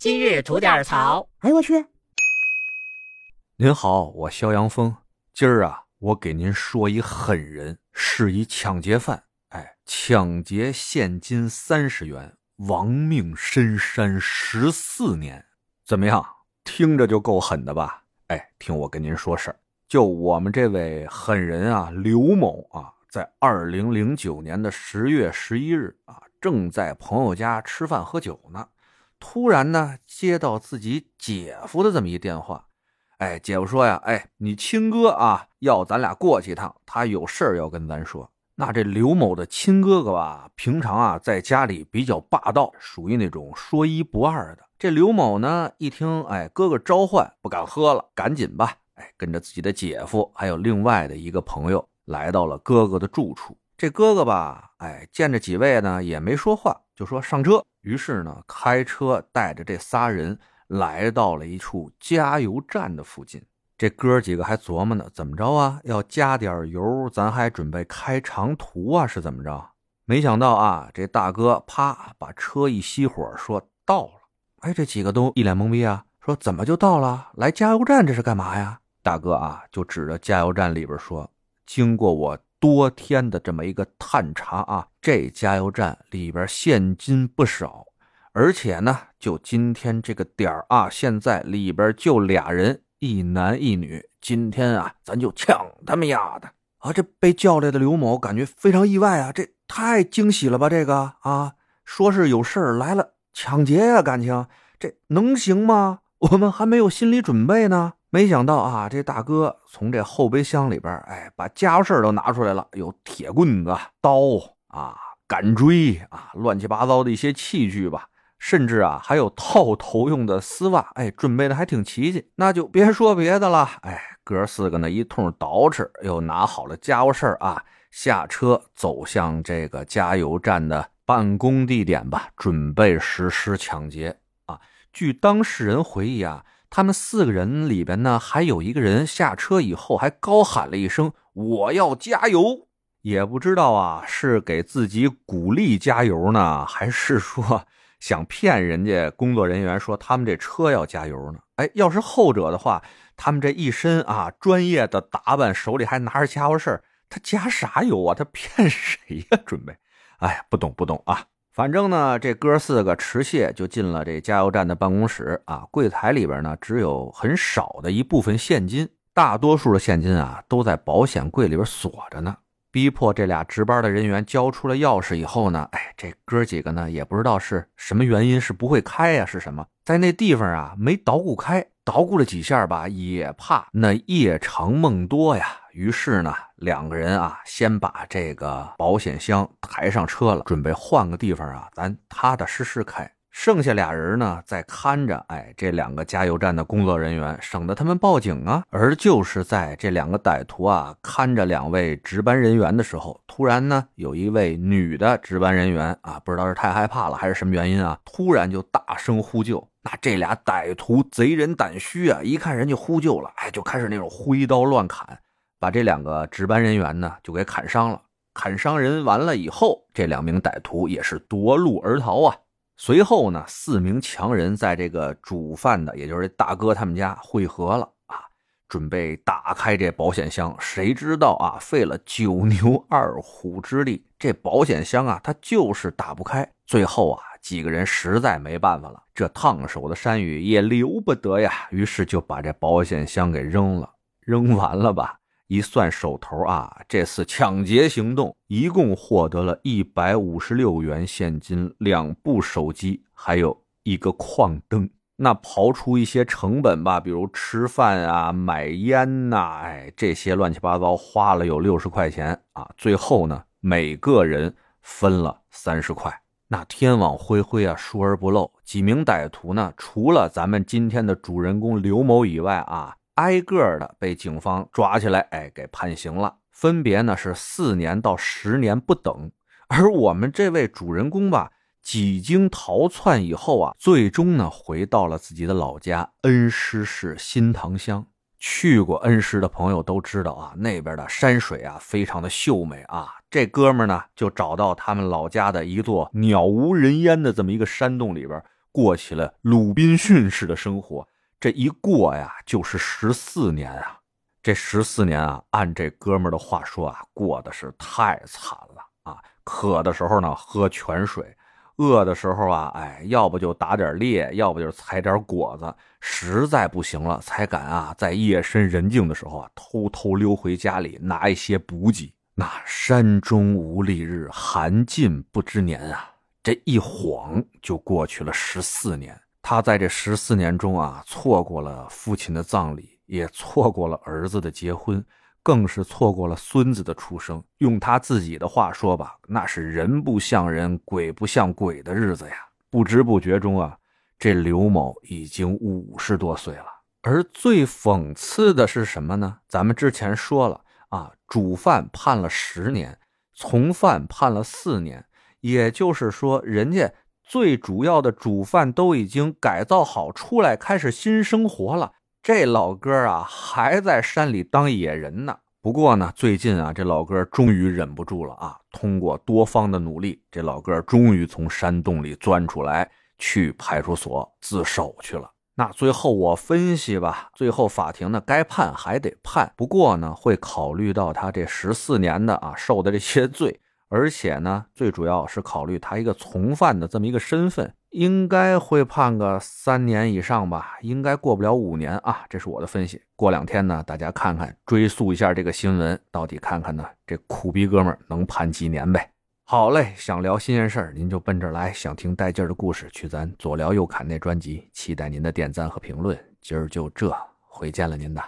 今日吐点槽。哎呦我去！您好，我肖阳峰。今儿啊，我给您说一狠人，是一抢劫犯。哎，抢劫现金三十元，亡命深山十四年。怎么样？听着就够狠的吧？哎，听我跟您说事儿。就我们这位狠人啊，刘某啊，在二零零九年的十月十一日啊，正在朋友家吃饭喝酒呢，突然呢，接到自己姐夫的这么一电话。哎，姐夫说呀，哎，你亲哥啊，要咱俩过去一趟，他有事儿要跟咱说。那这刘某的亲哥哥吧，平常啊在家里比较霸道，属于那种说一不二的。这刘某呢，一听哎哥哥召唤，不敢喝了，赶紧吧，哎跟着自己的姐夫还有另外的一个朋友来到了哥哥的住处。这哥哥吧，哎见着几位呢也没说话，就说上车。于是呢，开车带着这仨人。来到了一处加油站的附近，这哥几个还琢磨呢，怎么着啊？要加点油，咱还准备开长途啊？是怎么着？没想到啊，这大哥啪把车一熄火，说到了。哎，这几个都一脸懵逼啊，说怎么就到了？来加油站这是干嘛呀？大哥啊，就指着加油站里边说，经过我多天的这么一个探查啊，这加油站里边现金不少。而且呢，就今天这个点儿啊，现在里边就俩人，一男一女。今天啊，咱就抢他们丫的啊！这被叫来的刘某感觉非常意外啊，这太惊喜了吧？这个啊，说是有事儿来了，抢劫呀，感情这能行吗？我们还没有心理准备呢。没想到啊，这大哥从这后备箱里边，哎，把家伙事都拿出来了，有铁棍子、刀啊、杆锥啊，乱七八糟的一些器具吧。甚至啊，还有套头用的丝袜，哎，准备的还挺齐齐。那就别说别的了，哎，哥四个呢一通捯饬，又拿好了家伙事啊，下车走向这个加油站的办公地点吧，准备实施抢劫啊。据当事人回忆啊，他们四个人里边呢，还有一个人下车以后还高喊了一声：“我要加油！”也不知道啊，是给自己鼓励加油呢，还是说？想骗人家工作人员说他们这车要加油呢？哎，要是后者的话，他们这一身啊专业的打扮，手里还拿着家伙事儿，他加啥油啊？他骗谁呀？准备？哎呀，不懂不懂啊！反正呢，这哥四个持械就进了这加油站的办公室啊，柜台里边呢只有很少的一部分现金，大多数的现金啊都在保险柜里边锁着呢。逼迫这俩值班的人员交出了钥匙以后呢，哎，这哥几个呢也不知道是什么原因，是不会开呀，是什么？在那地方啊没捣鼓开，捣鼓了几下吧，也怕那夜长梦多呀。于是呢，两个人啊先把这个保险箱抬上车了，准备换个地方啊，咱踏踏实实开。剩下俩人呢，在看着，哎，这两个加油站的工作人员，省得他们报警啊。而就是在这两个歹徒啊看着两位值班人员的时候，突然呢，有一位女的值班人员啊，不知道是太害怕了还是什么原因啊，突然就大声呼救。那这俩歹徒贼人胆虚啊，一看人家呼救了，哎，就开始那种挥刀乱砍，把这两个值班人员呢就给砍伤了。砍伤人完了以后，这两名歹徒也是夺路而逃啊。随后呢，四名强人在这个主犯的，也就是大哥他们家汇合了啊，准备打开这保险箱。谁知道啊，费了九牛二虎之力，这保险箱啊，它就是打不开。最后啊，几个人实在没办法了，这烫手的山芋也留不得呀，于是就把这保险箱给扔了。扔完了吧？一算手头啊，这次抢劫行动一共获得了一百五十六元现金、两部手机，还有一个矿灯。那刨出一些成本吧，比如吃饭啊、买烟呐，哎，这些乱七八糟花了有六十块钱啊。最后呢，每个人分了三十块。那天网恢恢啊，疏而不漏。几名歹徒呢，除了咱们今天的主人公刘某以外啊。挨个的被警方抓起来，哎，给判刑了，分别呢是四年到十年不等。而我们这位主人公吧，几经逃窜以后啊，最终呢回到了自己的老家恩施市新塘乡。去过恩施的朋友都知道啊，那边的山水啊非常的秀美啊。这哥们呢就找到他们老家的一座鸟无人烟的这么一个山洞里边，过起了鲁滨逊式的生活。这一过呀，就是十四年啊！这十四年啊，按这哥们的话说啊，过的是太惨了啊！渴的时候呢，喝泉水；饿的时候啊，哎，要不就打点猎，要不就采点果子。实在不行了，才敢啊，在夜深人静的时候啊，偷偷溜回家里拿一些补给。那山中无丽日，寒尽不知年啊！这一晃就过去了十四年。他在这十四年中啊，错过了父亲的葬礼，也错过了儿子的结婚，更是错过了孙子的出生。用他自己的话说吧，那是人不像人，鬼不像鬼的日子呀！不知不觉中啊，这刘某已经五十多岁了。而最讽刺的是什么呢？咱们之前说了。啊，主犯判了十年，从犯判了四年，也就是说，人家最主要的主犯都已经改造好出来，开始新生活了。这老哥啊，还在山里当野人呢。不过呢，最近啊，这老哥终于忍不住了啊，通过多方的努力，这老哥终于从山洞里钻出来，去派出所自首去了。那最后我分析吧，最后法庭呢该判还得判，不过呢会考虑到他这十四年的啊受的这些罪，而且呢最主要是考虑他一个从犯的这么一个身份，应该会判个三年以上吧，应该过不了五年啊，这是我的分析。过两天呢大家看看追溯一下这个新闻，到底看看呢这苦逼哥们能判几年呗。好嘞，想聊新鲜事儿，您就奔这儿来；想听带劲儿的故事，去咱左聊右侃那专辑。期待您的点赞和评论。今儿就这，回见了您的。